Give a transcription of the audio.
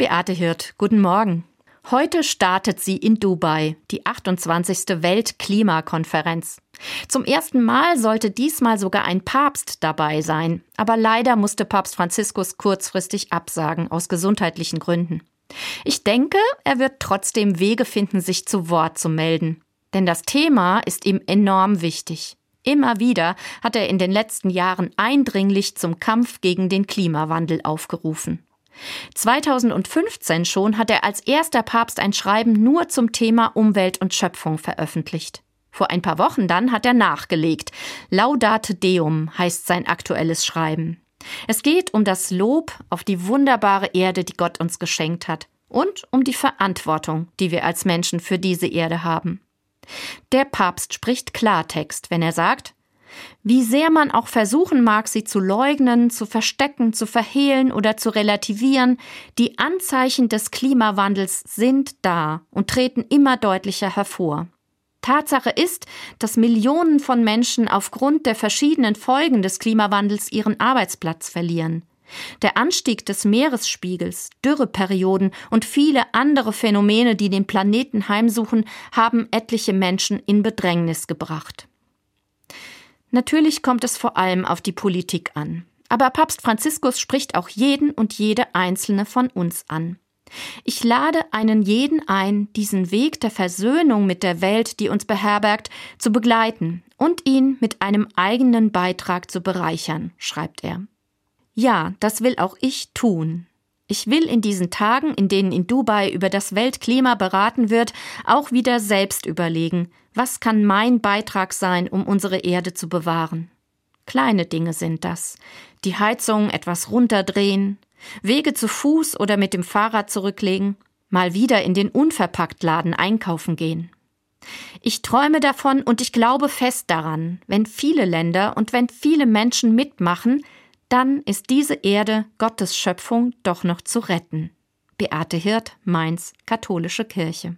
Beate Hirt, guten Morgen. Heute startet sie in Dubai, die 28. Weltklimakonferenz. Zum ersten Mal sollte diesmal sogar ein Papst dabei sein, aber leider musste Papst Franziskus kurzfristig absagen aus gesundheitlichen Gründen. Ich denke, er wird trotzdem Wege finden, sich zu Wort zu melden. Denn das Thema ist ihm enorm wichtig. Immer wieder hat er in den letzten Jahren eindringlich zum Kampf gegen den Klimawandel aufgerufen. 2015 schon hat er als erster Papst ein Schreiben nur zum Thema Umwelt und Schöpfung veröffentlicht. Vor ein paar Wochen dann hat er nachgelegt. Laudate Deum heißt sein aktuelles Schreiben. Es geht um das Lob auf die wunderbare Erde, die Gott uns geschenkt hat, und um die Verantwortung, die wir als Menschen für diese Erde haben. Der Papst spricht Klartext, wenn er sagt, wie sehr man auch versuchen mag, sie zu leugnen, zu verstecken, zu verhehlen oder zu relativieren, die Anzeichen des Klimawandels sind da und treten immer deutlicher hervor. Tatsache ist, dass Millionen von Menschen aufgrund der verschiedenen Folgen des Klimawandels ihren Arbeitsplatz verlieren. Der Anstieg des Meeresspiegels, Dürreperioden und viele andere Phänomene, die den Planeten heimsuchen, haben etliche Menschen in Bedrängnis gebracht. Natürlich kommt es vor allem auf die Politik an. Aber Papst Franziskus spricht auch jeden und jede einzelne von uns an. Ich lade einen jeden ein, diesen Weg der Versöhnung mit der Welt, die uns beherbergt, zu begleiten und ihn mit einem eigenen Beitrag zu bereichern, schreibt er. Ja, das will auch ich tun. Ich will in diesen Tagen, in denen in Dubai über das Weltklima beraten wird, auch wieder selbst überlegen, was kann mein Beitrag sein, um unsere Erde zu bewahren. Kleine Dinge sind das. Die Heizung etwas runterdrehen, Wege zu Fuß oder mit dem Fahrrad zurücklegen, mal wieder in den Unverpacktladen einkaufen gehen. Ich träume davon und ich glaube fest daran, wenn viele Länder und wenn viele Menschen mitmachen, dann ist diese Erde Gottes Schöpfung doch noch zu retten. Beate Hirt, Mainz, Katholische Kirche.